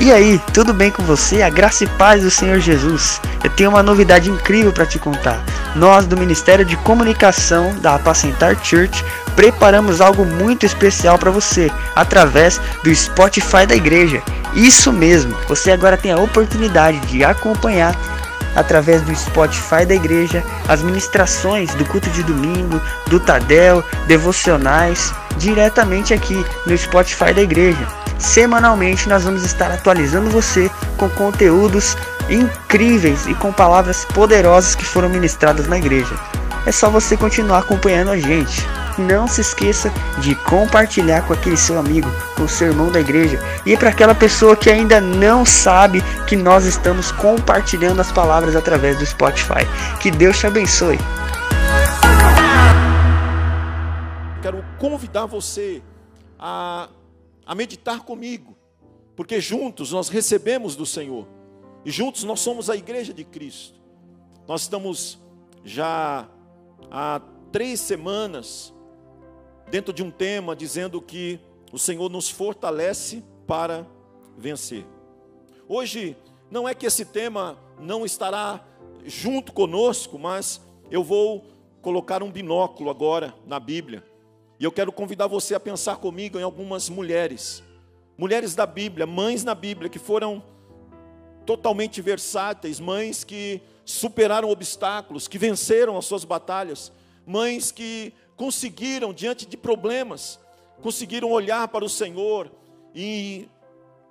E aí, tudo bem com você? A graça e paz do Senhor Jesus. Eu tenho uma novidade incrível para te contar. Nós do Ministério de Comunicação da Apacentar Church preparamos algo muito especial para você através do Spotify da igreja. Isso mesmo, você agora tem a oportunidade de acompanhar através do Spotify da igreja as ministrações do culto de domingo, do Tadel, devocionais, diretamente aqui no Spotify da igreja. Semanalmente nós vamos estar atualizando você com conteúdos incríveis e com palavras poderosas que foram ministradas na igreja. É só você continuar acompanhando a gente. Não se esqueça de compartilhar com aquele seu amigo, com o seu irmão da igreja e para aquela pessoa que ainda não sabe que nós estamos compartilhando as palavras através do Spotify. Que Deus te abençoe. Quero convidar você a a meditar comigo, porque juntos nós recebemos do Senhor, e juntos nós somos a igreja de Cristo. Nós estamos já há três semanas dentro de um tema dizendo que o Senhor nos fortalece para vencer. Hoje, não é que esse tema não estará junto conosco, mas eu vou colocar um binóculo agora na Bíblia e eu quero convidar você a pensar comigo em algumas mulheres, mulheres da Bíblia, mães na Bíblia, que foram totalmente versáteis, mães que superaram obstáculos, que venceram as suas batalhas, mães que conseguiram, diante de problemas, conseguiram olhar para o Senhor e,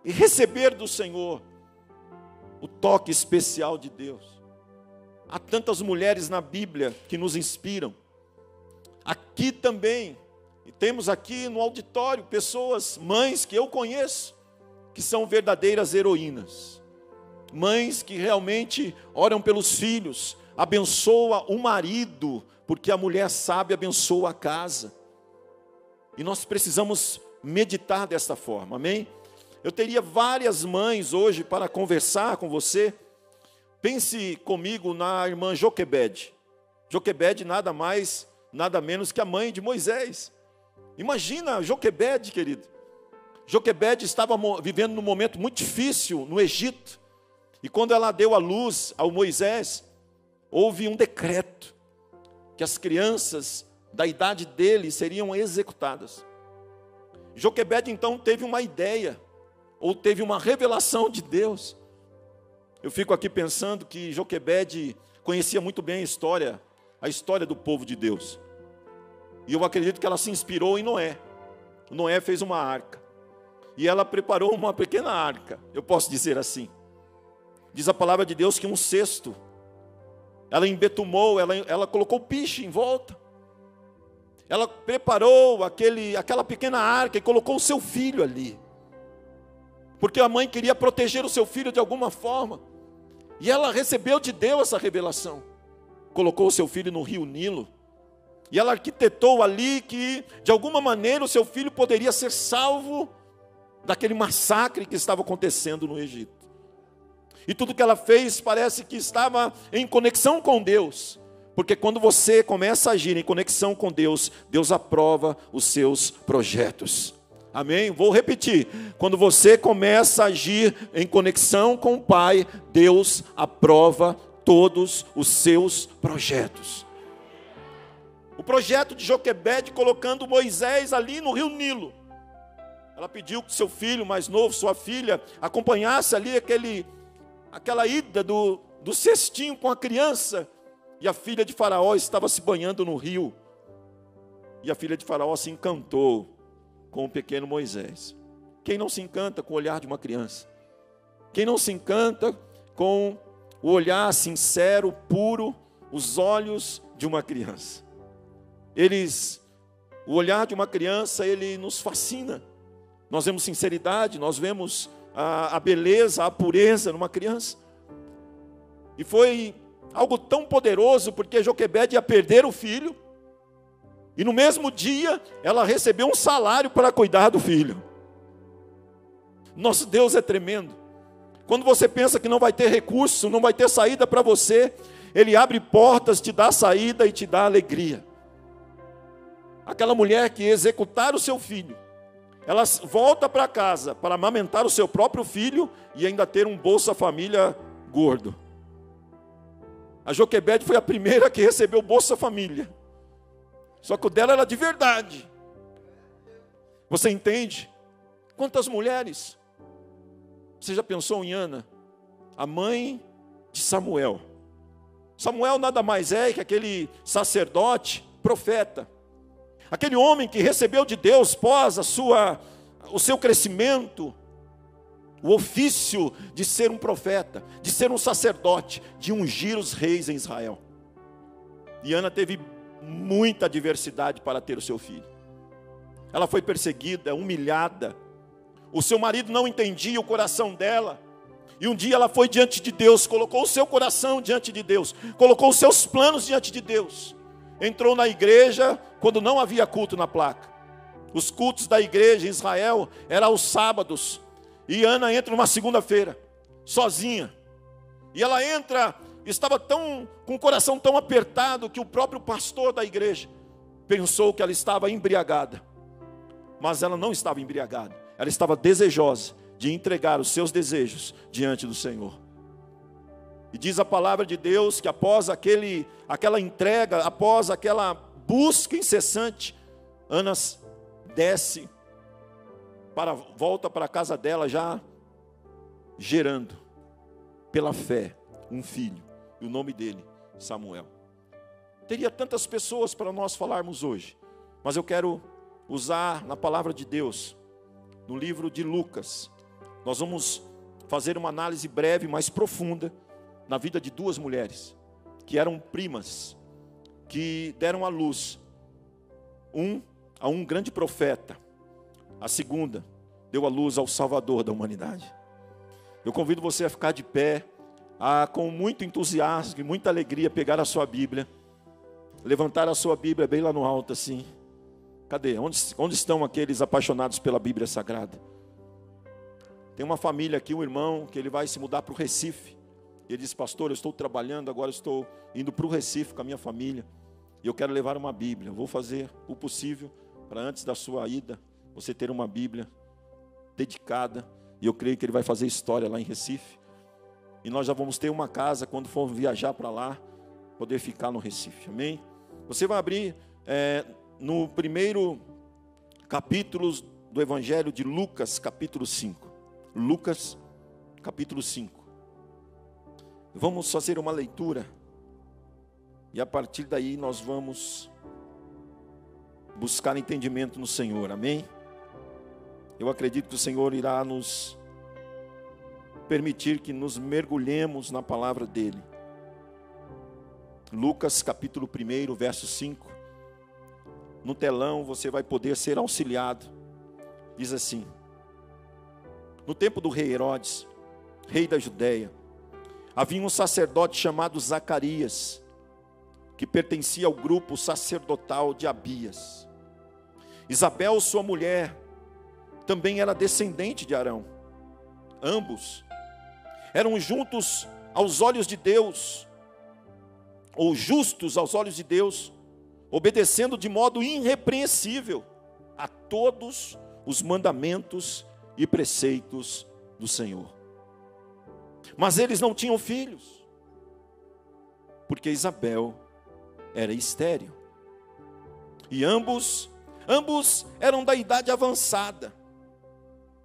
e receber do Senhor o toque especial de Deus. Há tantas mulheres na Bíblia que nos inspiram. Aqui também e temos aqui no auditório pessoas, mães que eu conheço, que são verdadeiras heroínas. Mães que realmente oram pelos filhos, abençoa o marido, porque a mulher sabe abençoa a casa. E nós precisamos meditar desta forma, amém? Eu teria várias mães hoje para conversar com você. Pense comigo na irmã Joquebede. Joquebede nada mais, nada menos que a mãe de Moisés. Imagina Joquebede, querido. Joquebede estava vivendo num momento muito difícil no Egito. E quando ela deu a luz ao Moisés, houve um decreto que as crianças da idade dele seriam executadas. Joquebede então teve uma ideia, ou teve uma revelação de Deus. Eu fico aqui pensando que Joquebede conhecia muito bem a história, a história do povo de Deus. E eu acredito que ela se inspirou em Noé. Noé fez uma arca. E ela preparou uma pequena arca, eu posso dizer assim. Diz a palavra de Deus que um cesto, ela embetumou, ela, ela colocou piche em volta. Ela preparou aquele, aquela pequena arca e colocou o seu filho ali. Porque a mãe queria proteger o seu filho de alguma forma. E ela recebeu de Deus essa revelação. Colocou o seu filho no rio Nilo e ela arquitetou ali que, de alguma maneira, o seu filho poderia ser salvo daquele massacre que estava acontecendo no Egito. E tudo que ela fez parece que estava em conexão com Deus. Porque quando você começa a agir em conexão com Deus, Deus aprova os seus projetos. Amém? Vou repetir. Quando você começa a agir em conexão com o Pai, Deus aprova todos os seus projetos. Projeto de Joquebede colocando Moisés ali no rio Nilo. Ela pediu que seu filho mais novo, sua filha, acompanhasse ali aquele, aquela ida do, do cestinho com a criança. E a filha de Faraó estava se banhando no rio. E a filha de Faraó se encantou com o pequeno Moisés. Quem não se encanta com o olhar de uma criança? Quem não se encanta com o olhar sincero, puro, os olhos de uma criança? Eles, o olhar de uma criança, ele nos fascina. Nós vemos sinceridade, nós vemos a, a beleza, a pureza numa criança. E foi algo tão poderoso, porque Joquebede ia perder o filho, e no mesmo dia ela recebeu um salário para cuidar do filho. Nosso Deus é tremendo. Quando você pensa que não vai ter recurso, não vai ter saída para você, Ele abre portas, te dá saída e te dá alegria aquela mulher que executara o seu filho, ela volta para casa para amamentar o seu próprio filho e ainda ter um Bolsa Família gordo. A Joquebede foi a primeira que recebeu Bolsa Família. Só que o dela era de verdade. Você entende? Quantas mulheres? Você já pensou em Ana? A mãe de Samuel. Samuel nada mais é que aquele sacerdote, profeta. Aquele homem que recebeu de Deus pós a sua o seu crescimento, o ofício de ser um profeta, de ser um sacerdote, de ungir os reis em Israel. E Ana teve muita adversidade para ter o seu filho. Ela foi perseguida, humilhada. O seu marido não entendia o coração dela. E um dia ela foi diante de Deus, colocou o seu coração diante de Deus, colocou os seus planos diante de Deus. Entrou na igreja quando não havia culto na placa. Os cultos da igreja em Israel eram aos sábados. E Ana entra numa segunda-feira, sozinha. E ela entra, estava tão com o coração tão apertado que o próprio pastor da igreja pensou que ela estava embriagada. Mas ela não estava embriagada. Ela estava desejosa de entregar os seus desejos diante do Senhor. E diz a palavra de Deus que após aquele, aquela entrega, após aquela busca incessante, Ana desce para volta para a casa dela já gerando pela fé um filho, e o nome dele Samuel. Teria tantas pessoas para nós falarmos hoje, mas eu quero usar na palavra de Deus, no livro de Lucas, nós vamos fazer uma análise breve, mais profunda, na vida de duas mulheres, que eram primas, que deram à luz, um a um grande profeta, a segunda deu à luz ao Salvador da humanidade. Eu convido você a ficar de pé, a com muito entusiasmo e muita alegria pegar a sua Bíblia, levantar a sua Bíblia bem lá no alto assim. Cadê? Onde, onde estão aqueles apaixonados pela Bíblia Sagrada? Tem uma família aqui, um irmão, que ele vai se mudar para o Recife. E ele diz, pastor, eu estou trabalhando, agora estou indo para o Recife com a minha família. E eu quero levar uma Bíblia. Vou fazer o possível para antes da sua ida, você ter uma Bíblia dedicada. E eu creio que ele vai fazer história lá em Recife. E nós já vamos ter uma casa quando for viajar para lá, poder ficar no Recife. Amém? Você vai abrir é, no primeiro capítulo do Evangelho de Lucas, capítulo 5. Lucas, capítulo 5. Vamos fazer uma leitura e a partir daí nós vamos buscar entendimento no Senhor, amém? Eu acredito que o Senhor irá nos permitir que nos mergulhemos na palavra dEle. Lucas capítulo 1, verso 5. No telão você vai poder ser auxiliado. Diz assim: no tempo do rei Herodes, rei da Judéia, havia um sacerdote chamado Zacarias, que pertencia ao grupo sacerdotal de Abias. Isabel, sua mulher, também era descendente de Arão. Ambos eram juntos aos olhos de Deus, ou justos aos olhos de Deus, obedecendo de modo irrepreensível a todos os mandamentos e preceitos do Senhor. Mas eles não tinham filhos, porque Isabel era estéril. E ambos, ambos eram da idade avançada.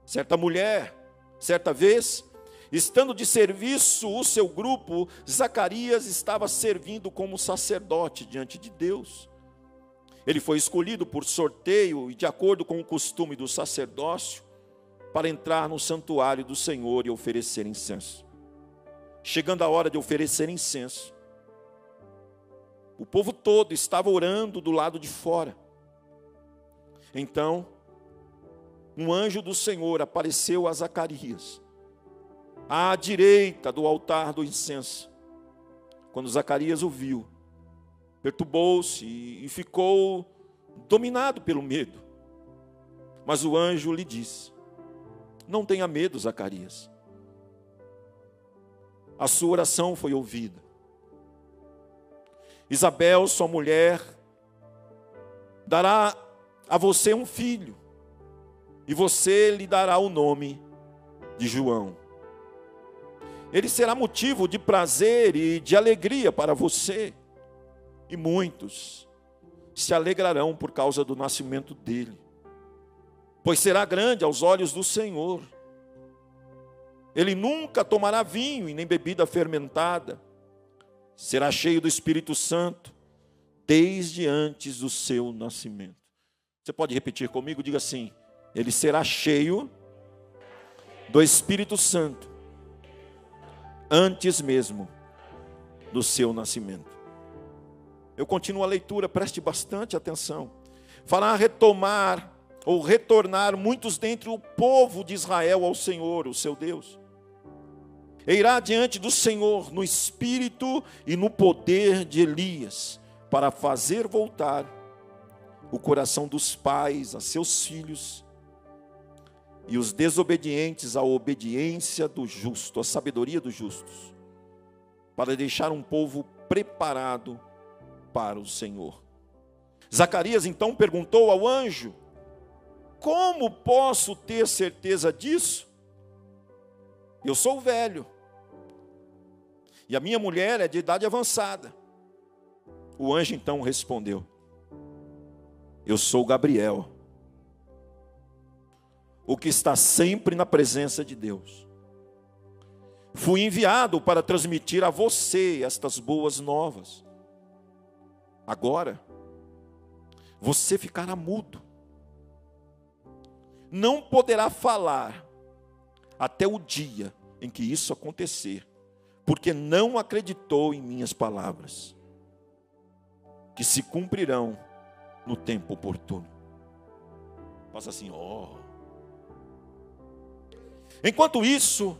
Certa mulher, certa vez, estando de serviço o seu grupo, Zacarias estava servindo como sacerdote diante de Deus. Ele foi escolhido por sorteio e de acordo com o costume do sacerdócio, para entrar no santuário do Senhor e oferecer incenso. Chegando a hora de oferecer incenso, o povo todo estava orando do lado de fora. Então, um anjo do Senhor apareceu a Zacarias, à direita do altar do incenso. Quando Zacarias o viu, perturbou-se e ficou dominado pelo medo. Mas o anjo lhe disse: não tenha medo, Zacarias. A sua oração foi ouvida. Isabel, sua mulher, dará a você um filho, e você lhe dará o nome de João. Ele será motivo de prazer e de alegria para você, e muitos se alegrarão por causa do nascimento dele, pois será grande aos olhos do Senhor. Ele nunca tomará vinho e nem bebida fermentada, será cheio do Espírito Santo desde antes do seu nascimento. Você pode repetir comigo? Diga assim: ele será cheio do Espírito Santo antes mesmo do seu nascimento. Eu continuo a leitura, preste bastante atenção. Fará retomar ou retornar muitos dentre o povo de Israel ao Senhor, o seu Deus. E irá diante do Senhor no espírito e no poder de Elias, para fazer voltar o coração dos pais a seus filhos e os desobedientes à obediência do justo, à sabedoria dos justos, para deixar um povo preparado para o Senhor. Zacarias então perguntou ao anjo: Como posso ter certeza disso? Eu sou velho, e a minha mulher é de idade avançada. O anjo então respondeu: Eu sou Gabriel, o que está sempre na presença de Deus. Fui enviado para transmitir a você estas boas novas. Agora, você ficará mudo, não poderá falar até o dia em que isso acontecer, porque não acreditou em minhas palavras, que se cumprirão no tempo oportuno. Passa assim, ó. Oh. Enquanto isso,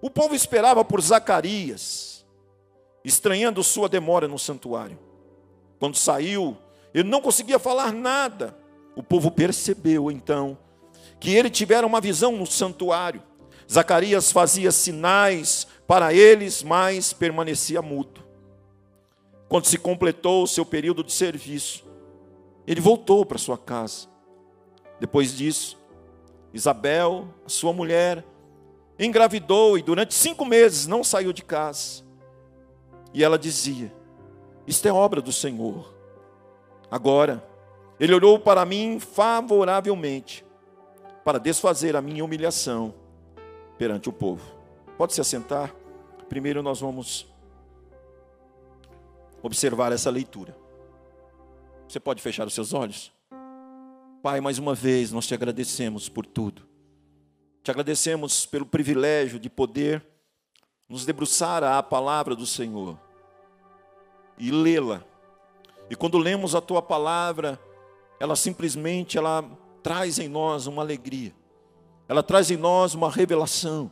o povo esperava por Zacarias, estranhando sua demora no santuário. Quando saiu, ele não conseguia falar nada. O povo percebeu então que ele tivera uma visão no santuário. Zacarias fazia sinais para eles, mas permanecia mudo. Quando se completou o seu período de serviço, ele voltou para sua casa. Depois disso, Isabel, sua mulher, engravidou e durante cinco meses não saiu de casa. E ela dizia: Isto é obra do Senhor. Agora, ele olhou para mim favoravelmente, para desfazer a minha humilhação perante o povo. Pode se assentar? Primeiro nós vamos observar essa leitura. Você pode fechar os seus olhos? Pai, mais uma vez nós te agradecemos por tudo. Te agradecemos pelo privilégio de poder nos debruçar à palavra do Senhor e lê-la. E quando lemos a tua palavra, ela simplesmente ela traz em nós uma alegria. Ela traz em nós uma revelação,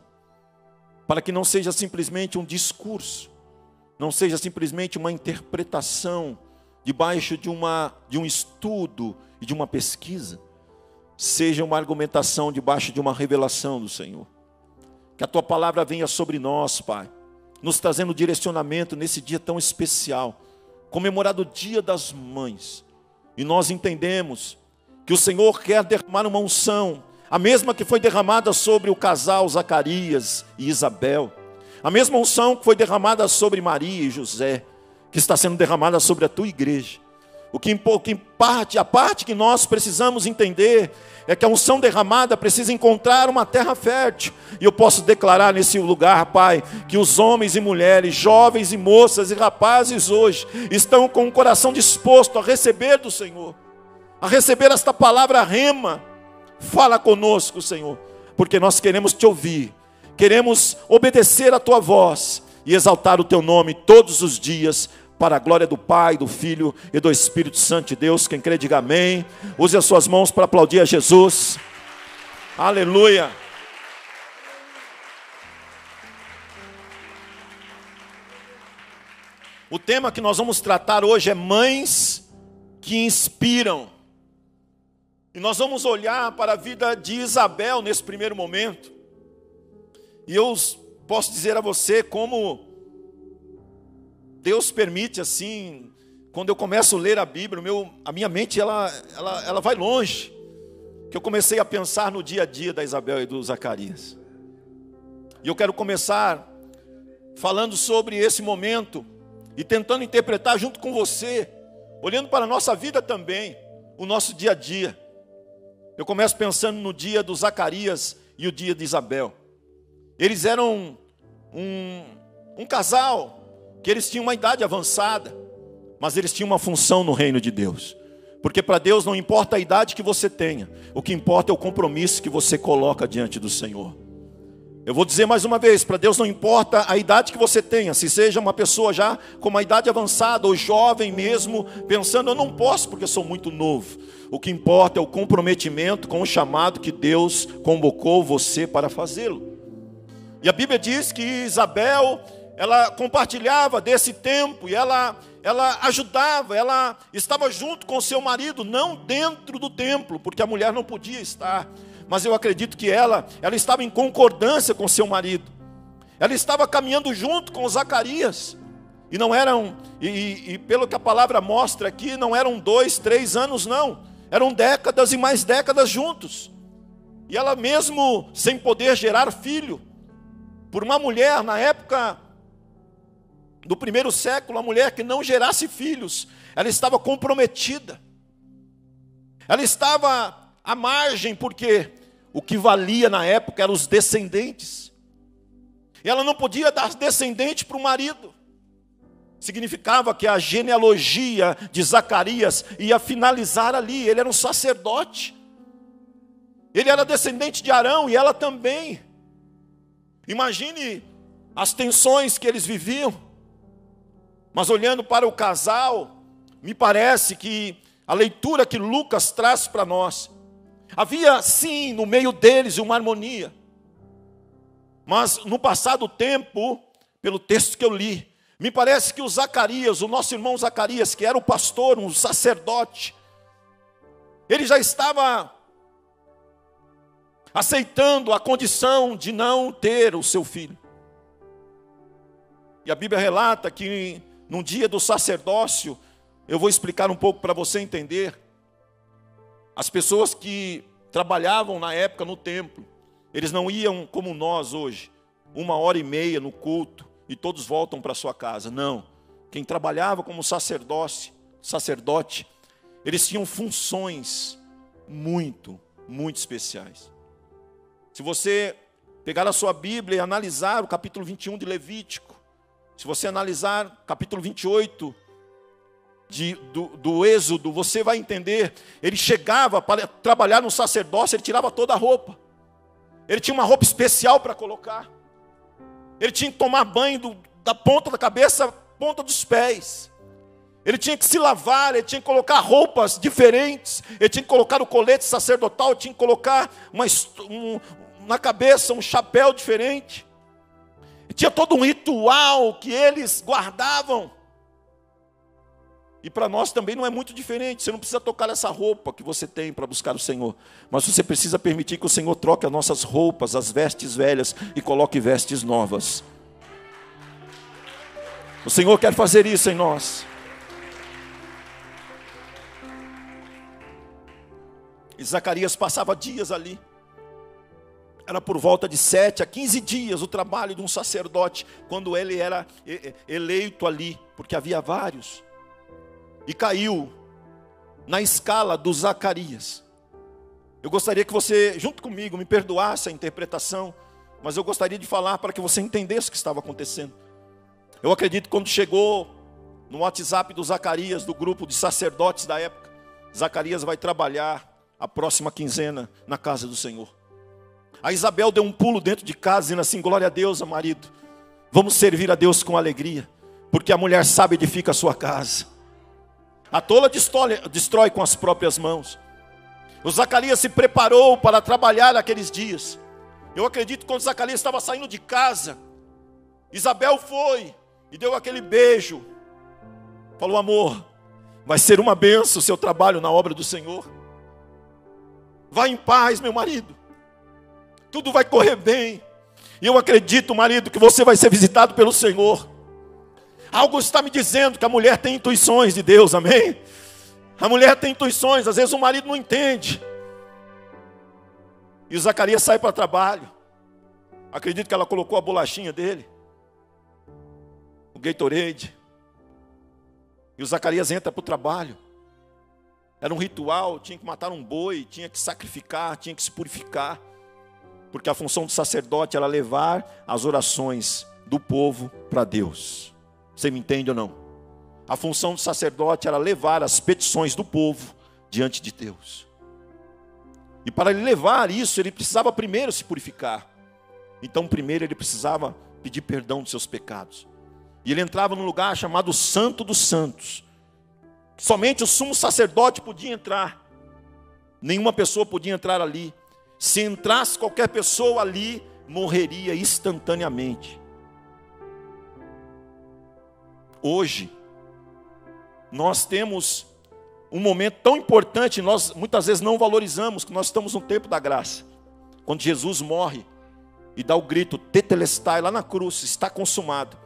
para que não seja simplesmente um discurso, não seja simplesmente uma interpretação debaixo de, uma, de um estudo e de uma pesquisa, seja uma argumentação debaixo de uma revelação do Senhor. Que a tua palavra venha sobre nós, Pai, nos trazendo direcionamento nesse dia tão especial, comemorado o Dia das Mães. E nós entendemos que o Senhor quer derramar uma unção, a mesma que foi derramada sobre o casal Zacarias e Isabel, a mesma unção que foi derramada sobre Maria e José que está sendo derramada sobre a tua igreja. O que, que parte, a parte que nós precisamos entender é que a unção derramada precisa encontrar uma terra fértil. E eu posso declarar nesse lugar, Pai, que os homens e mulheres, jovens e moças e rapazes hoje estão com o coração disposto a receber do Senhor, a receber esta palavra rema. Fala conosco, Senhor, porque nós queremos te ouvir, queremos obedecer a tua voz e exaltar o teu nome todos os dias para a glória do Pai, do Filho e do Espírito Santo de Deus. Quem crê, diga amém. Use as suas mãos para aplaudir a Jesus. Aleluia. O tema que nós vamos tratar hoje é mães que inspiram. E nós vamos olhar para a vida de Isabel nesse primeiro momento. E eu posso dizer a você como Deus permite assim, quando eu começo a ler a Bíblia, meu, a minha mente ela, ela, ela vai longe. que eu comecei a pensar no dia a dia da Isabel e do Zacarias. E eu quero começar falando sobre esse momento e tentando interpretar junto com você, olhando para a nossa vida também, o nosso dia a dia. Eu começo pensando no dia do Zacarias e o dia de Isabel. Eles eram um, um casal que eles tinham uma idade avançada, mas eles tinham uma função no reino de Deus. Porque para Deus não importa a idade que você tenha, o que importa é o compromisso que você coloca diante do Senhor. Eu vou dizer mais uma vez: para Deus não importa a idade que você tenha, se seja uma pessoa já com uma idade avançada ou jovem mesmo, pensando, eu não posso porque sou muito novo. O que importa é o comprometimento com o chamado que Deus convocou você para fazê-lo. E a Bíblia diz que Isabel, ela compartilhava desse tempo e ela ela ajudava, ela estava junto com seu marido, não dentro do templo, porque a mulher não podia estar mas eu acredito que ela, ela estava em concordância com seu marido. Ela estava caminhando junto com Zacarias. E não eram, e, e, pelo que a palavra mostra aqui, não eram dois, três anos, não. Eram décadas e mais décadas juntos. E ela mesmo sem poder gerar filho, por uma mulher na época do primeiro século, a mulher que não gerasse filhos, ela estava comprometida. Ela estava à margem, porque o que valia na época eram os descendentes. Ela não podia dar descendente para o marido. Significava que a genealogia de Zacarias ia finalizar ali. Ele era um sacerdote. Ele era descendente de Arão e ela também. Imagine as tensões que eles viviam. Mas olhando para o casal, me parece que a leitura que Lucas traz para nós Havia sim no meio deles uma harmonia. Mas no passado tempo, pelo texto que eu li, me parece que o Zacarias, o nosso irmão Zacarias, que era o pastor, um sacerdote, ele já estava aceitando a condição de não ter o seu filho. E a Bíblia relata que no dia do sacerdócio, eu vou explicar um pouco para você entender, as pessoas que trabalhavam na época no templo, eles não iam como nós hoje, uma hora e meia no culto e todos voltam para sua casa. Não. Quem trabalhava como sacerdote, sacerdote, eles tinham funções muito, muito especiais. Se você pegar a sua Bíblia e analisar o capítulo 21 de Levítico, se você analisar capítulo 28 de, do, do Êxodo, você vai entender. Ele chegava para trabalhar no sacerdócio, ele tirava toda a roupa. Ele tinha uma roupa especial para colocar. Ele tinha que tomar banho do, da ponta da cabeça à ponta dos pés. Ele tinha que se lavar, ele tinha que colocar roupas diferentes, ele tinha que colocar o colete sacerdotal, tinha que colocar uma, um, na cabeça um chapéu diferente. tinha todo um ritual que eles guardavam. E para nós também não é muito diferente. Você não precisa tocar essa roupa que você tem para buscar o Senhor. Mas você precisa permitir que o Senhor troque as nossas roupas, as vestes velhas, e coloque vestes novas. O Senhor quer fazer isso em nós. E Zacarias passava dias ali. Era por volta de sete a quinze dias o trabalho de um sacerdote, quando ele era eleito ali, porque havia vários e caiu na escala do Zacarias. Eu gostaria que você, junto comigo, me perdoasse a interpretação, mas eu gostaria de falar para que você entendesse o que estava acontecendo. Eu acredito que quando chegou no WhatsApp do Zacarias, do grupo de sacerdotes da época, Zacarias vai trabalhar a próxima quinzena na casa do Senhor. A Isabel deu um pulo dentro de casa, dizendo assim: Glória a Deus, marido, vamos servir a Deus com alegria, porque a mulher sabe edifica a sua casa. A tola destrói, destrói com as próprias mãos. O Zacarias se preparou para trabalhar naqueles dias. Eu acredito que quando Zacarias estava saindo de casa, Isabel foi e deu aquele beijo. Falou: Amor, vai ser uma benção o seu trabalho na obra do Senhor. Vá em paz, meu marido. Tudo vai correr bem. E eu acredito, marido, que você vai ser visitado pelo Senhor. Algo está me dizendo que a mulher tem intuições de Deus, amém? A mulher tem intuições, às vezes o marido não entende. E o Zacarias sai para trabalho. Acredito que ela colocou a bolachinha dele, o Gatorade. E o Zacarias entra para o trabalho. Era um ritual, tinha que matar um boi, tinha que sacrificar, tinha que se purificar. Porque a função do sacerdote era levar as orações do povo para Deus. Você me entende ou não? A função do sacerdote era levar as petições do povo diante de Deus. E para ele levar isso, ele precisava primeiro se purificar. Então, primeiro ele precisava pedir perdão dos seus pecados. E ele entrava num lugar chamado Santo dos Santos. Somente o sumo sacerdote podia entrar. Nenhuma pessoa podia entrar ali. Se entrasse qualquer pessoa ali, morreria instantaneamente. Hoje, nós temos um momento tão importante, nós muitas vezes não valorizamos, que nós estamos no tempo da graça. Quando Jesus morre e dá o grito, tetelestai, lá na cruz, está consumado.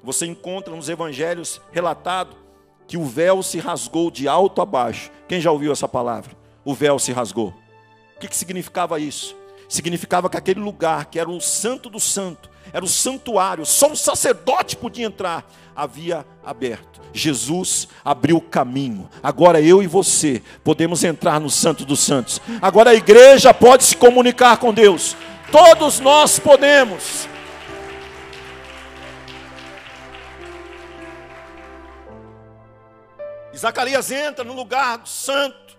Você encontra nos evangelhos relatado que o véu se rasgou de alto a baixo. Quem já ouviu essa palavra? O véu se rasgou. O que, que significava isso? Significava que aquele lugar, que era o santo do santo, era o santuário, só um sacerdote podia entrar, havia aberto. Jesus abriu o caminho. Agora eu e você podemos entrar no Santo dos Santos. Agora a igreja pode se comunicar com Deus. Todos nós podemos. E Zacarias entra no lugar do santo.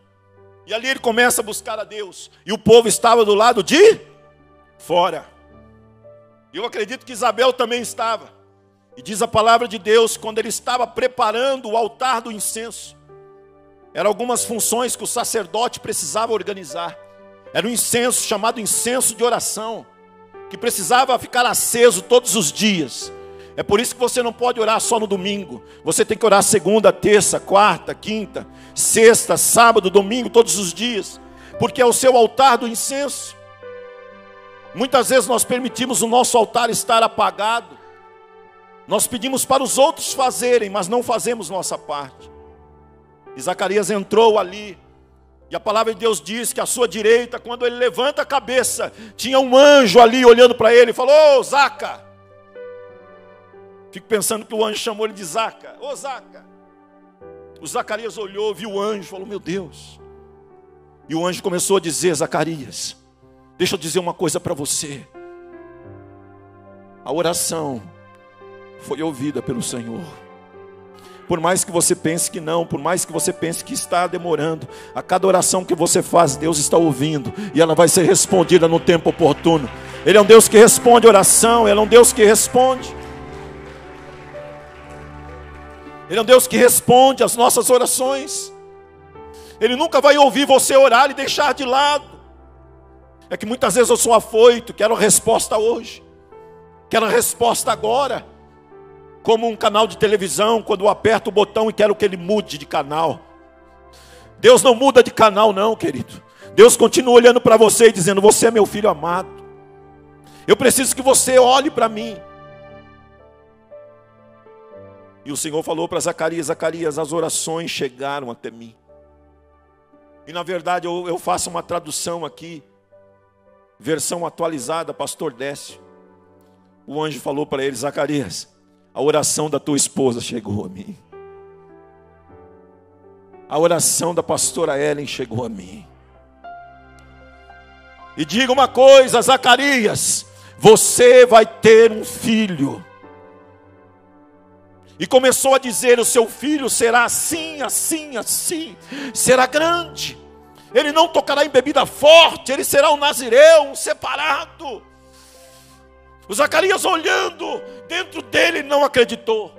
E ali ele começa a buscar a Deus. E o povo estava do lado de fora. Eu acredito que Isabel também estava. E diz a palavra de Deus, quando ele estava preparando o altar do incenso, eram algumas funções que o sacerdote precisava organizar. Era um incenso chamado incenso de oração, que precisava ficar aceso todos os dias. É por isso que você não pode orar só no domingo. Você tem que orar segunda, terça, quarta, quinta, sexta, sábado, domingo, todos os dias. Porque é o seu altar do incenso. Muitas vezes nós permitimos o nosso altar estar apagado. Nós pedimos para os outros fazerem, mas não fazemos nossa parte. E Zacarias entrou ali. E a palavra de Deus diz que à sua direita, quando ele levanta a cabeça, tinha um anjo ali olhando para ele e falou: Ô Zaca, Fico pensando que o anjo chamou ele de Zaca. Ô Zaca. O Zacarias olhou, viu o anjo, falou: Meu Deus. E o anjo começou a dizer: Zacarias, deixa eu dizer uma coisa para você. A oração foi ouvida pelo Senhor. Por mais que você pense que não, por mais que você pense que está demorando, a cada oração que você faz, Deus está ouvindo e ela vai ser respondida no tempo oportuno. Ele é um Deus que responde oração, ele é um Deus que responde. Ele é um Deus que responde às nossas orações. Ele nunca vai ouvir você orar e deixar de lado. É que muitas vezes eu sou afoito, quero resposta hoje, quero resposta agora. Como um canal de televisão, quando eu aperto o botão e quero que ele mude de canal. Deus não muda de canal, não, querido. Deus continua olhando para você e dizendo: Você é meu filho amado. Eu preciso que você olhe para mim. E o Senhor falou para Zacarias: Zacarias, as orações chegaram até mim. E na verdade eu, eu faço uma tradução aqui, versão atualizada, pastor Décio. O anjo falou para ele: Zacarias, a oração da tua esposa chegou a mim. A oração da pastora Ellen chegou a mim. E diga uma coisa, Zacarias: você vai ter um filho. E começou a dizer: O seu filho será assim, assim, assim, será grande. Ele não tocará em bebida forte, ele será um nazireu, um separado. O Zacarias olhando, dentro dele não acreditou.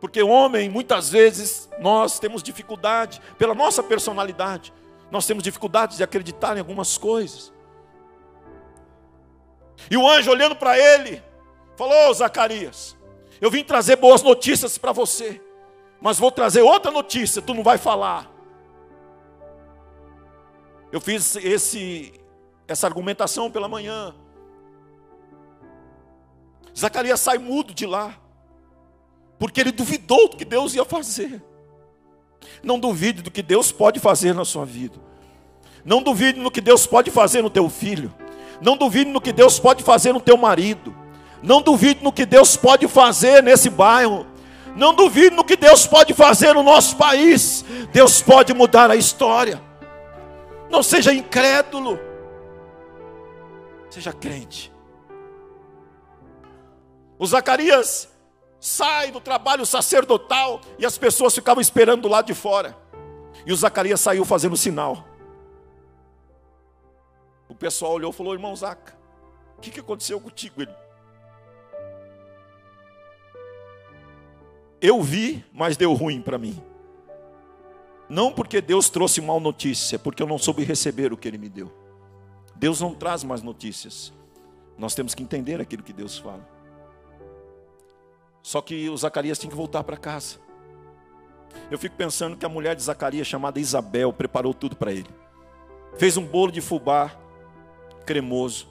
Porque homem, muitas vezes, nós temos dificuldade, pela nossa personalidade, nós temos dificuldade de acreditar em algumas coisas. E o anjo olhando para ele, falou: Zacarias, eu vim trazer boas notícias para você, mas vou trazer outra notícia, tu não vai falar. Eu fiz esse, essa argumentação pela manhã. Zacarias sai mudo de lá, porque ele duvidou do que Deus ia fazer. Não duvide do que Deus pode fazer na sua vida. Não duvide no que Deus pode fazer no teu filho. Não duvide no que Deus pode fazer no teu marido. Não duvide no que Deus pode fazer nesse bairro. Não duvide no que Deus pode fazer no nosso país. Deus pode mudar a história. Não seja incrédulo. Seja crente. O Zacarias sai do trabalho sacerdotal e as pessoas ficavam esperando do lado de fora. E o Zacarias saiu fazendo sinal. O pessoal olhou e falou: Irmão Zaca, o que, que aconteceu contigo? Ele, eu vi, mas deu ruim para mim. Não porque Deus trouxe mal notícia, porque eu não soube receber o que Ele me deu. Deus não traz mais notícias. Nós temos que entender aquilo que Deus fala. Só que o Zacarias tinha que voltar para casa. Eu fico pensando que a mulher de Zacarias, chamada Isabel, preparou tudo para ele. Fez um bolo de fubá, cremoso.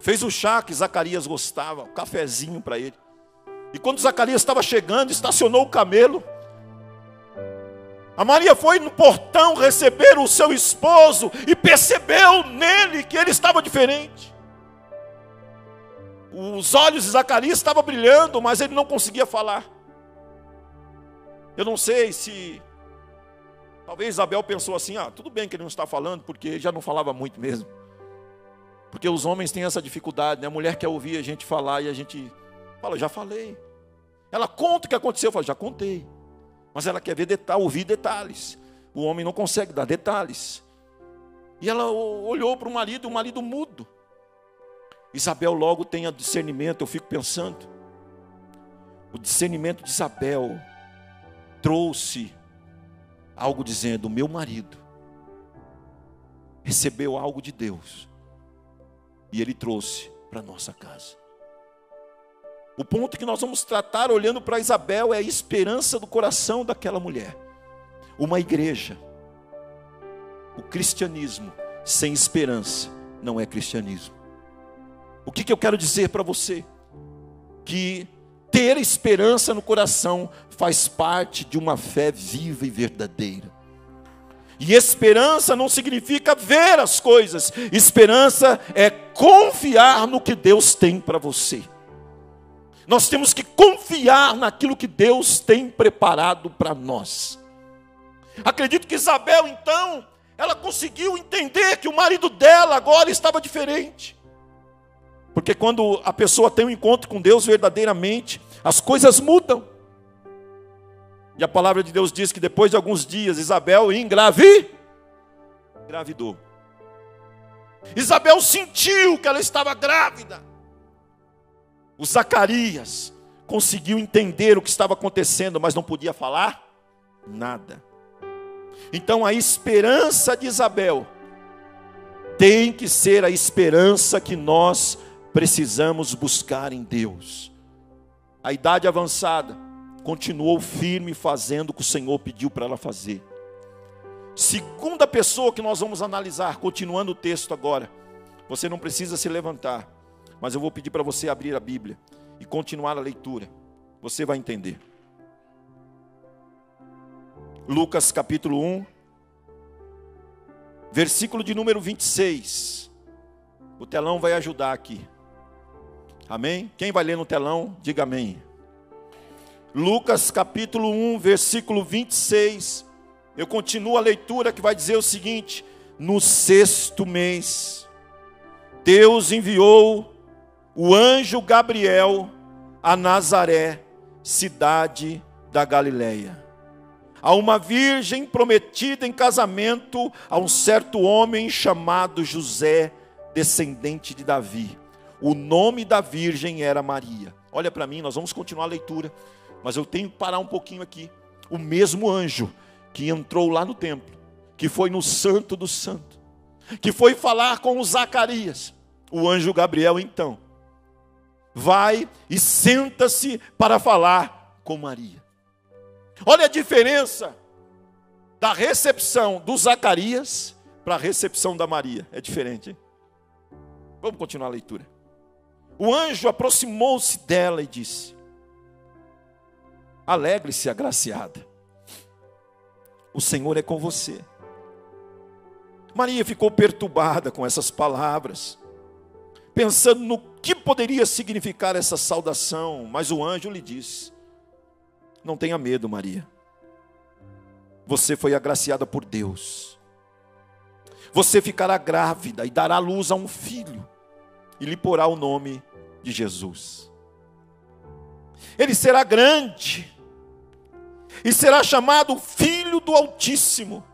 Fez o chá que Zacarias gostava, um cafezinho para ele. E quando Zacarias estava chegando, estacionou o camelo. A Maria foi no portão receber o seu esposo e percebeu nele que ele estava diferente. Os olhos de Zacarias estavam brilhando, mas ele não conseguia falar. Eu não sei se. Talvez Isabel pensou assim: ah, tudo bem que ele não está falando, porque ele já não falava muito mesmo. Porque os homens têm essa dificuldade, né? A mulher quer ouvir a gente falar e a gente fala, já falei. Ela conta o que aconteceu, eu falo, já contei. Mas ela quer ver detalhes, ouvir detalhes. O homem não consegue dar detalhes. E ela olhou para o marido, o marido mudo. Isabel logo tem a discernimento, eu fico pensando. O discernimento de Isabel trouxe algo dizendo: meu marido recebeu algo de Deus e ele trouxe para nossa casa. O ponto que nós vamos tratar olhando para Isabel é a esperança do coração daquela mulher. Uma igreja, o cristianismo sem esperança não é cristianismo. O que, que eu quero dizer para você? Que ter esperança no coração faz parte de uma fé viva e verdadeira. E esperança não significa ver as coisas, esperança é confiar no que Deus tem para você. Nós temos que confiar naquilo que Deus tem preparado para nós. Acredito que Isabel, então, ela conseguiu entender que o marido dela agora estava diferente. Porque quando a pessoa tem um encontro com Deus verdadeiramente, as coisas mudam. E a palavra de Deus diz que depois de alguns dias, Isabel engravi, engravidou. Isabel sentiu que ela estava grávida. O Zacarias conseguiu entender o que estava acontecendo, mas não podia falar nada. Então a esperança de Isabel tem que ser a esperança que nós precisamos buscar em Deus. A idade avançada, continuou firme fazendo o que o Senhor pediu para ela fazer. Segunda pessoa que nós vamos analisar, continuando o texto agora. Você não precisa se levantar, mas eu vou pedir para você abrir a Bíblia e continuar a leitura. Você vai entender. Lucas capítulo 1, versículo de número 26. O telão vai ajudar aqui. Amém? Quem vai ler no telão, diga amém. Lucas capítulo 1, versículo 26. Eu continuo a leitura que vai dizer o seguinte: No sexto mês, Deus enviou o anjo Gabriel a Nazaré, cidade da Galileia, a uma virgem prometida em casamento a um certo homem chamado José, descendente de Davi. O nome da virgem era Maria. Olha para mim, nós vamos continuar a leitura. Mas eu tenho que parar um pouquinho aqui. O mesmo anjo que entrou lá no templo, que foi no Santo do Santo, que foi falar com Zacarias, o anjo Gabriel então, vai e senta-se para falar com Maria. Olha a diferença da recepção do Zacarias para a recepção da Maria. É diferente, hein? Vamos continuar a leitura. O anjo aproximou-se dela e disse: Alegre-se, agraciada. O Senhor é com você. Maria ficou perturbada com essas palavras, pensando no que poderia significar essa saudação, mas o anjo lhe disse: Não tenha medo, Maria. Você foi agraciada por Deus. Você ficará grávida e dará luz a um filho, e lhe porá o nome de Jesus. Ele será grande e será chamado Filho do Altíssimo.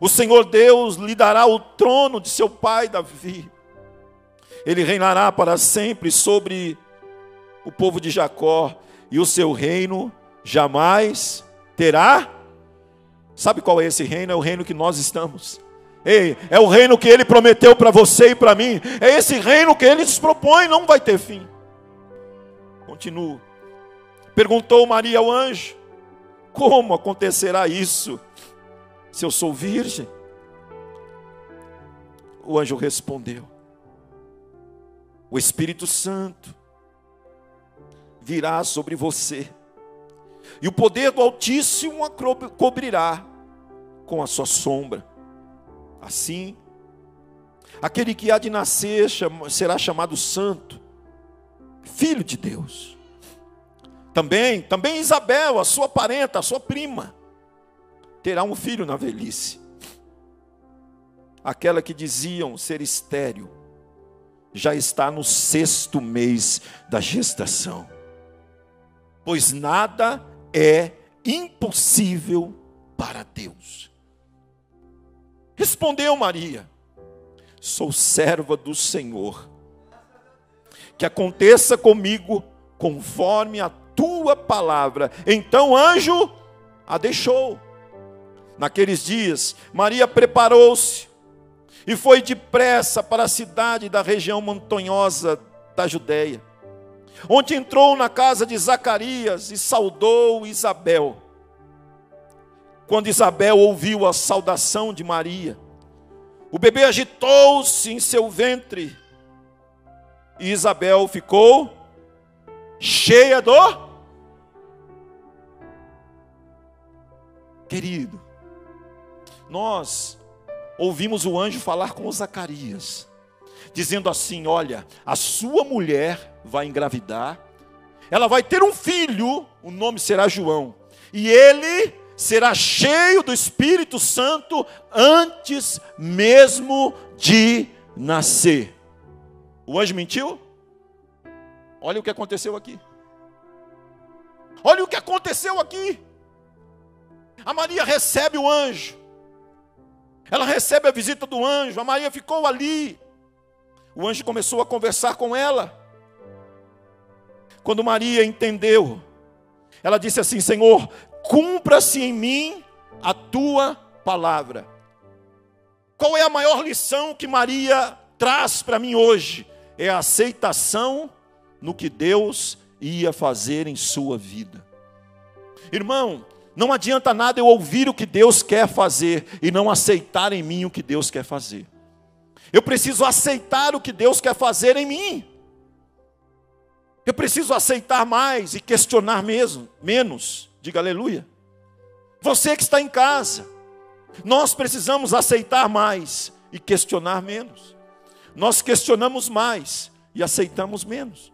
O Senhor Deus lhe dará o trono de seu pai Davi. Ele reinará para sempre sobre o povo de Jacó, e o seu reino jamais terá. Sabe qual é esse reino? É o reino que nós estamos. Ei, é o reino que ele prometeu para você e para mim. É esse reino que ele se propõe, não vai ter fim. Continuo. Perguntou Maria ao anjo: Como acontecerá isso? Se eu sou virgem? O anjo respondeu: O Espírito Santo virá sobre você, e o poder do Altíssimo a cobrirá com a sua sombra. Assim, aquele que há de nascer será chamado Santo, Filho de Deus. Também, também Isabel, a sua parenta, a sua prima, terá um filho na velhice. Aquela que diziam ser estéril, já está no sexto mês da gestação. Pois nada é impossível para Deus. Respondeu Maria: Sou serva do Senhor. Que aconteça comigo conforme a tua palavra. Então anjo a deixou. Naqueles dias, Maria preparou-se e foi depressa para a cidade da região montanhosa da Judéia, onde entrou na casa de Zacarias e saudou Isabel. Quando Isabel ouviu a saudação de Maria, o bebê agitou-se em seu ventre e Isabel ficou cheia do Querido, nós ouvimos o anjo falar com Zacarias, dizendo assim: Olha, a sua mulher vai engravidar, ela vai ter um filho, o nome será João, e ele será cheio do Espírito Santo antes mesmo de nascer. O anjo mentiu? Olha o que aconteceu aqui. Olha o que aconteceu aqui. A Maria recebe o anjo. Ela recebe a visita do anjo. A Maria ficou ali. O anjo começou a conversar com ela. Quando Maria entendeu, ela disse assim: Senhor, cumpra-se em mim a tua palavra. Qual é a maior lição que Maria traz para mim hoje? É a aceitação no que Deus ia fazer em sua vida. Irmão, não adianta nada eu ouvir o que Deus quer fazer e não aceitar em mim o que Deus quer fazer. Eu preciso aceitar o que Deus quer fazer em mim. Eu preciso aceitar mais e questionar mesmo, menos. Diga aleluia. Você que está em casa, nós precisamos aceitar mais e questionar menos. Nós questionamos mais e aceitamos menos.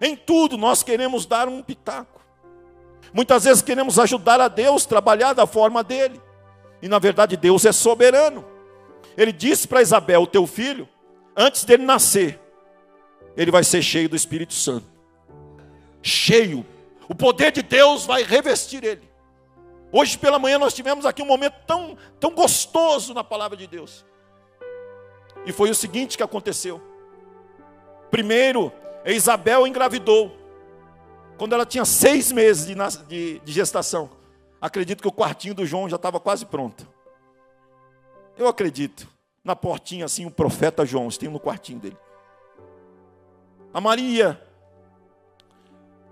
Em tudo nós queremos dar um pitaco. Muitas vezes queremos ajudar a Deus trabalhar da forma dele. E na verdade Deus é soberano. Ele disse para Isabel, o teu filho, antes dele nascer, ele vai ser cheio do Espírito Santo. Cheio. O poder de Deus vai revestir ele. Hoje pela manhã nós tivemos aqui um momento tão, tão gostoso na palavra de Deus. E foi o seguinte que aconteceu. Primeiro, Isabel engravidou quando ela tinha seis meses de, de, de gestação, acredito que o quartinho do João já estava quase pronto. Eu acredito. Na portinha assim, o profeta João, tem no quartinho dele. A Maria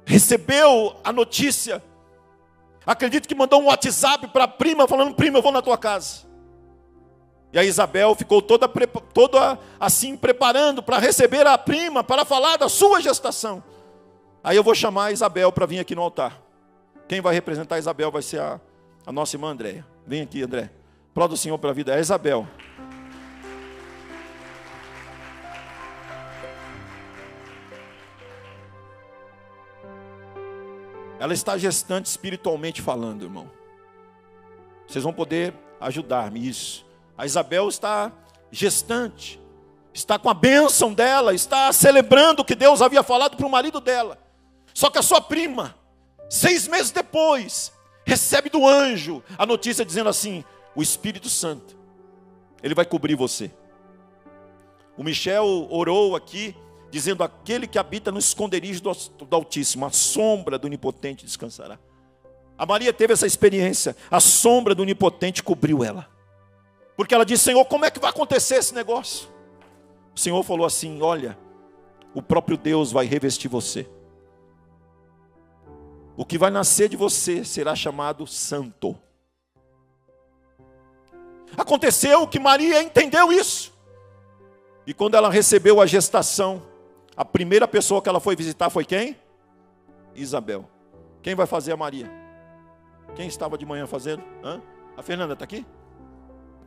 recebeu a notícia. Acredito que mandou um WhatsApp para a prima, falando: prima, eu vou na tua casa. E a Isabel ficou toda, toda assim, preparando para receber a prima, para falar da sua gestação. Aí eu vou chamar a Isabel para vir aqui no altar. Quem vai representar a Isabel vai ser a, a nossa irmã Andréia. Vem aqui, André. Pró do Senhor pela vida é Isabel. Ela está gestante espiritualmente falando, irmão. Vocês vão poder ajudar-me isso. A Isabel está gestante, está com a bênção dela, está celebrando o que Deus havia falado para o marido dela. Só que a sua prima, seis meses depois, recebe do anjo a notícia dizendo assim: o Espírito Santo, ele vai cobrir você. O Michel orou aqui, dizendo: aquele que habita no esconderijo do Altíssimo, a sombra do Onipotente descansará. A Maria teve essa experiência, a sombra do Onipotente cobriu ela. Porque ela disse: Senhor, como é que vai acontecer esse negócio? O Senhor falou assim: Olha, o próprio Deus vai revestir você. O que vai nascer de você será chamado santo. Aconteceu que Maria entendeu isso. E quando ela recebeu a gestação, a primeira pessoa que ela foi visitar foi quem? Isabel. Quem vai fazer a Maria? Quem estava de manhã fazendo? Hã? A Fernanda está aqui?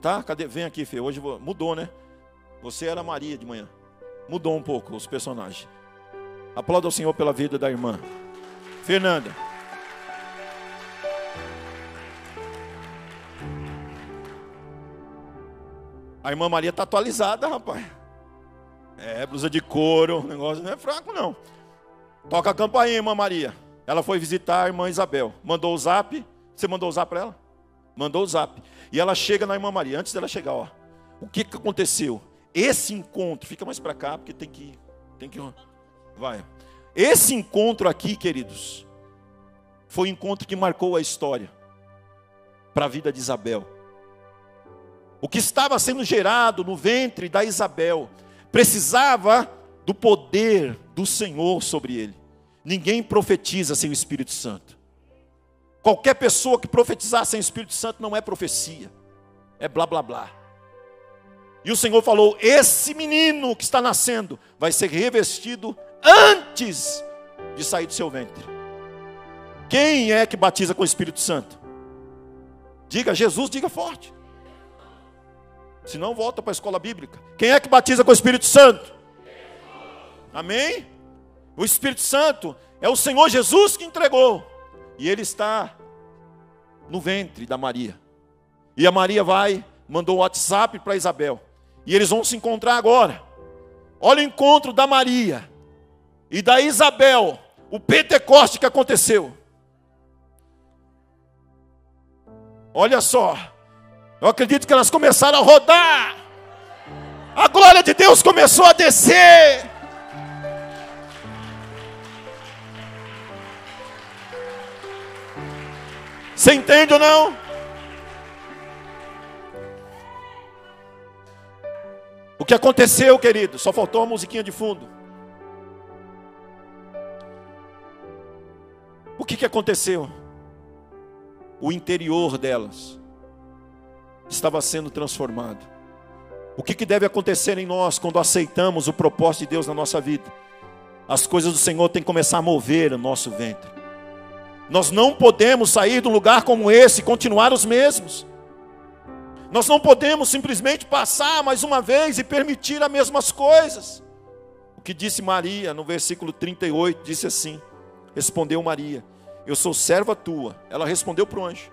Tá? Cadê? Vem aqui, Fê. Hoje vou... mudou, né? Você era Maria de manhã. Mudou um pouco os personagens. Aplauda o Senhor pela vida da irmã. Fernanda. A irmã Maria está atualizada, rapaz. É, blusa de couro, o negócio não é fraco, não. Toca a campainha, irmã Maria. Ela foi visitar a irmã Isabel. Mandou o zap. Você mandou o zap para ela? Mandou o zap. E ela chega na irmã Maria. Antes dela chegar, ó. O que, que aconteceu? Esse encontro, fica mais para cá, porque tem que. Tem que. Vai. Esse encontro aqui, queridos, foi o encontro que marcou a história para a vida de Isabel. O que estava sendo gerado no ventre da Isabel precisava do poder do Senhor sobre ele. Ninguém profetiza sem o Espírito Santo. Qualquer pessoa que profetizar sem o Espírito Santo não é profecia, é blá blá blá. E o Senhor falou: esse menino que está nascendo vai ser revestido antes de sair do seu ventre. Quem é que batiza com o Espírito Santo? Diga Jesus, diga forte. Se não, volta para a escola bíblica. Quem é que batiza com o Espírito Santo? Amém? O Espírito Santo é o Senhor Jesus que entregou. E ele está no ventre da Maria. E a Maria vai, mandou um WhatsApp para Isabel. E eles vão se encontrar agora. Olha o encontro da Maria e da Isabel. O Pentecoste que aconteceu. Olha só. Eu acredito que elas começaram a rodar. A glória de Deus começou a descer. Você entende ou não? O que aconteceu, querido? Só faltou uma musiquinha de fundo. O que, que aconteceu? O interior delas estava sendo transformado. O que, que deve acontecer em nós quando aceitamos o propósito de Deus na nossa vida? As coisas do Senhor têm que começar a mover o nosso ventre. Nós não podemos sair de um lugar como esse e continuar os mesmos. Nós não podemos simplesmente passar mais uma vez e permitir as mesmas coisas. O que disse Maria no versículo 38, disse assim: Respondeu Maria: Eu sou serva tua. Ela respondeu para o anjo: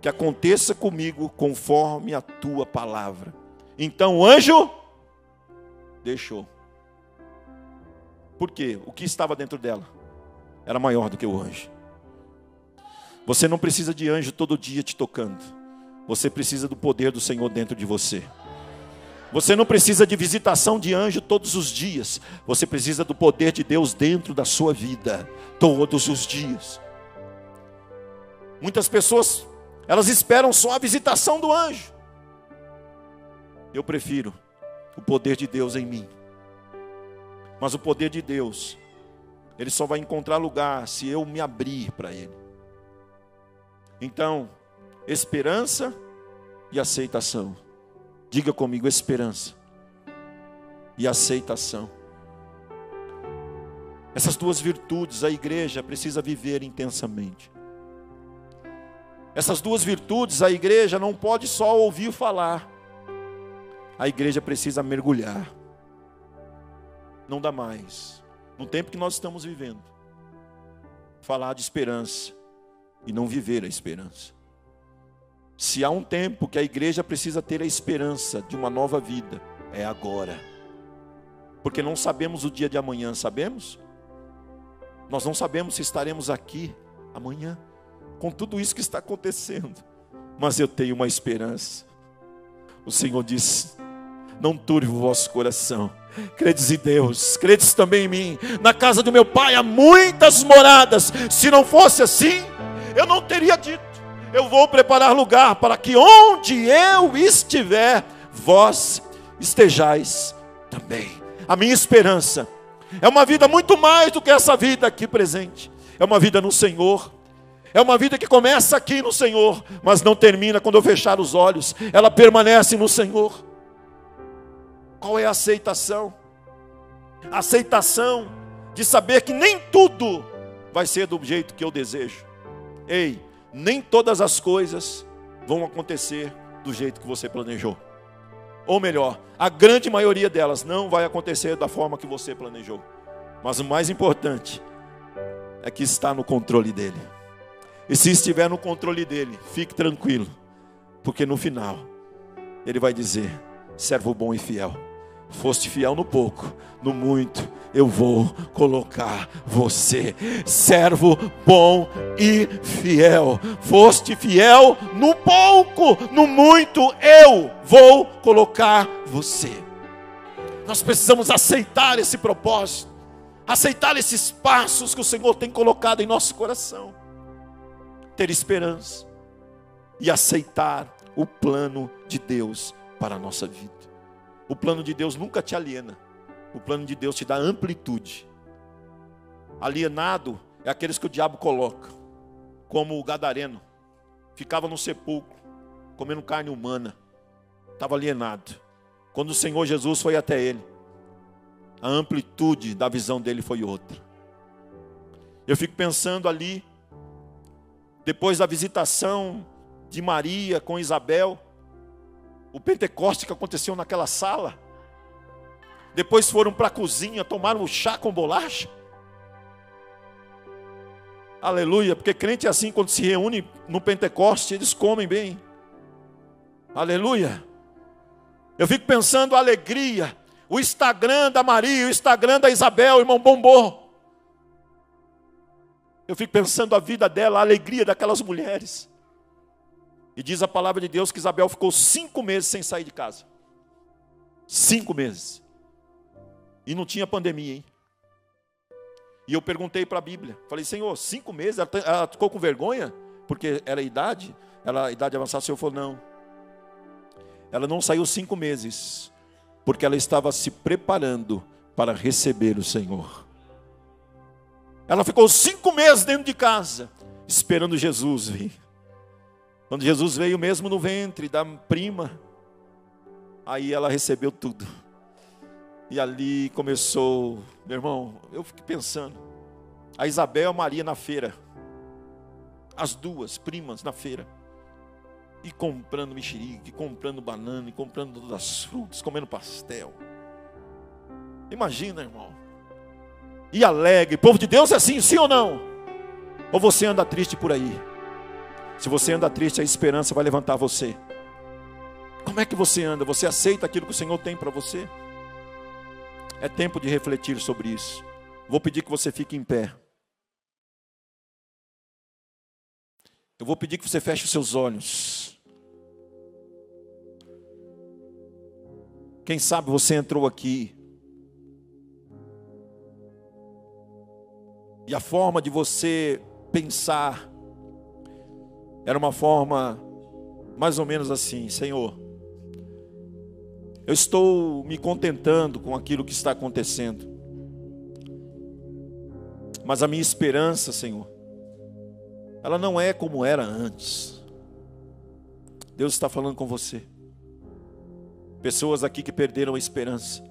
que aconteça comigo conforme a tua palavra. Então o anjo deixou. Por quê? O que estava dentro dela era maior do que o anjo. Você não precisa de anjo todo dia te tocando. Você precisa do poder do Senhor dentro de você. Você não precisa de visitação de anjo todos os dias. Você precisa do poder de Deus dentro da sua vida, todos os dias. Muitas pessoas elas esperam só a visitação do anjo. Eu prefiro o poder de Deus em mim. Mas o poder de Deus, ele só vai encontrar lugar se eu me abrir para ele. Então, esperança e aceitação. Diga comigo, esperança e aceitação. Essas duas virtudes a igreja precisa viver intensamente. Essas duas virtudes, a igreja não pode só ouvir falar. A igreja precisa mergulhar. Não dá mais. No tempo que nós estamos vivendo, falar de esperança e não viver a esperança. Se há um tempo que a igreja precisa ter a esperança de uma nova vida, é agora. Porque não sabemos o dia de amanhã, sabemos? Nós não sabemos se estaremos aqui amanhã com tudo isso que está acontecendo. Mas eu tenho uma esperança. O Senhor disse: Não turve o vosso coração. Credes em Deus, credes também em mim. Na casa do meu pai há muitas moradas. Se não fosse assim, eu não teria dito. Eu vou preparar lugar para que onde eu estiver, vós estejais também. A minha esperança é uma vida muito mais do que essa vida aqui presente. É uma vida no Senhor é uma vida que começa aqui no Senhor, mas não termina quando eu fechar os olhos. Ela permanece no Senhor. Qual é a aceitação? A aceitação de saber que nem tudo vai ser do jeito que eu desejo. Ei, nem todas as coisas vão acontecer do jeito que você planejou. Ou melhor, a grande maioria delas não vai acontecer da forma que você planejou. Mas o mais importante é que está no controle dele. E se estiver no controle dele, fique tranquilo, porque no final ele vai dizer: servo bom e fiel. Foste fiel no pouco, no muito eu vou colocar você. Servo bom e fiel. Foste fiel no pouco, no muito eu vou colocar você. Nós precisamos aceitar esse propósito, aceitar esses passos que o Senhor tem colocado em nosso coração ter esperança e aceitar o plano de Deus para a nossa vida. O plano de Deus nunca te aliena. O plano de Deus te dá amplitude. Alienado é aqueles que o diabo coloca, como o gadareno, ficava no sepulcro, comendo carne humana, estava alienado. Quando o Senhor Jesus foi até ele, a amplitude da visão dele foi outra. Eu fico pensando ali depois da visitação de Maria com Isabel, o Pentecoste que aconteceu naquela sala. Depois foram para a cozinha, tomaram o chá com bolacha. Aleluia, porque crente é assim, quando se reúne no Pentecoste, eles comem bem. Aleluia. Eu fico pensando a alegria, o Instagram da Maria, o Instagram da Isabel, irmão bombou. Eu fico pensando a vida dela, a alegria daquelas mulheres. E diz a palavra de Deus que Isabel ficou cinco meses sem sair de casa. Cinco meses. E não tinha pandemia, hein? E eu perguntei para a Bíblia. Falei, Senhor, cinco meses? Ela, ela, ficou com vergonha? Porque era idade? Ela, idade avançada. O Senhor falou, não. Ela não saiu cinco meses. Porque ela estava se preparando para receber o Senhor. Ela ficou cinco meses dentro de casa, esperando Jesus vir. Quando Jesus veio mesmo no ventre da prima, aí ela recebeu tudo. E ali começou, meu irmão, eu fiquei pensando, a Isabel e a Maria na feira, as duas primas na feira, e comprando mexerique, comprando banana, e comprando todas as frutas, comendo pastel. Imagina, irmão, e alegre. Povo de Deus é assim, sim ou não? Ou você anda triste por aí? Se você anda triste, a esperança vai levantar você. Como é que você anda? Você aceita aquilo que o Senhor tem para você? É tempo de refletir sobre isso. Vou pedir que você fique em pé. Eu vou pedir que você feche os seus olhos. Quem sabe você entrou aqui E a forma de você pensar era uma forma mais ou menos assim: Senhor, eu estou me contentando com aquilo que está acontecendo, mas a minha esperança, Senhor, ela não é como era antes. Deus está falando com você. Pessoas aqui que perderam a esperança.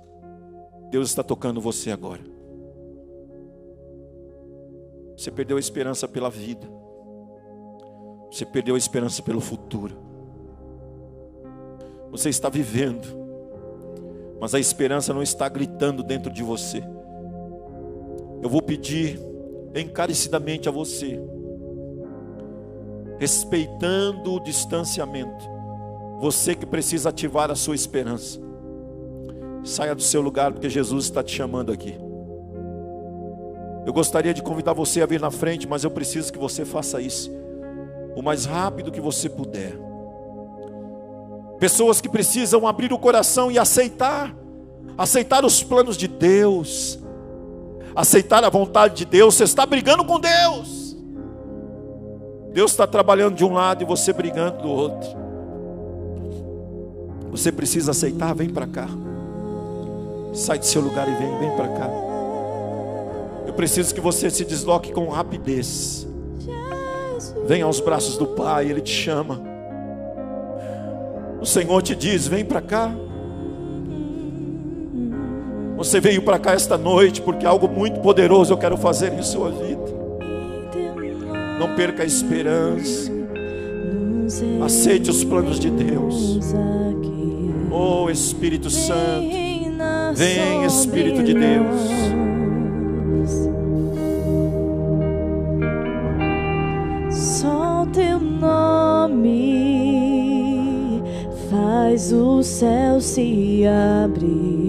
Deus está tocando você agora. Você perdeu a esperança pela vida. Você perdeu a esperança pelo futuro. Você está vivendo, mas a esperança não está gritando dentro de você. Eu vou pedir encarecidamente a você, respeitando o distanciamento, você que precisa ativar a sua esperança, saia do seu lugar, porque Jesus está te chamando aqui. Eu gostaria de convidar você a vir na frente, mas eu preciso que você faça isso o mais rápido que você puder. Pessoas que precisam abrir o coração e aceitar, aceitar os planos de Deus, aceitar a vontade de Deus. Você está brigando com Deus. Deus está trabalhando de um lado e você brigando do outro. Você precisa aceitar, vem para cá. Sai do seu lugar e vem, vem para cá. Eu preciso que você se desloque com rapidez. Venha aos braços do Pai, Ele te chama. O Senhor te diz: vem para cá. Você veio para cá esta noite porque algo muito poderoso eu quero fazer em sua vida. Não perca a esperança. Aceite os planos de Deus. Oh Espírito Santo, vem Espírito de Deus. Nome faz o céu se abrir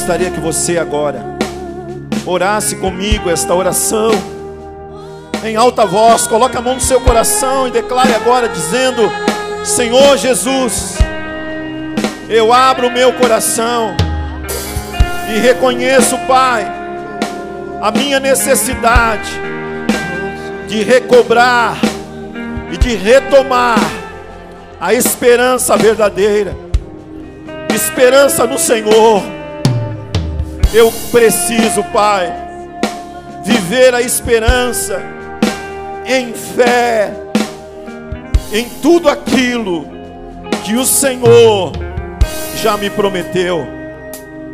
gostaria que você agora orasse comigo esta oração em alta voz. Coloque a mão no seu coração e declare agora dizendo: Senhor Jesus, eu abro o meu coração e reconheço, Pai, a minha necessidade de recobrar e de retomar a esperança verdadeira, esperança no Senhor. Eu preciso, Pai, viver a esperança em fé, em tudo aquilo que o Senhor já me prometeu.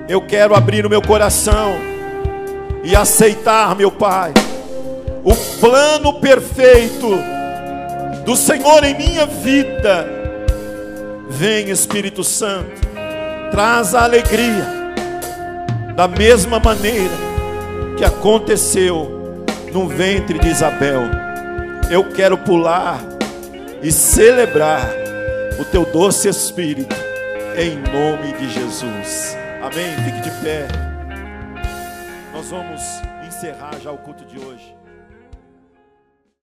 Eu quero abrir o meu coração e aceitar, meu Pai, o plano perfeito do Senhor em minha vida. Vem, Espírito Santo, traz a alegria da mesma maneira que aconteceu no ventre de Isabel. Eu quero pular e celebrar o teu doce espírito em nome de Jesus. Amém. Fique de pé. Nós vamos encerrar já o culto de hoje.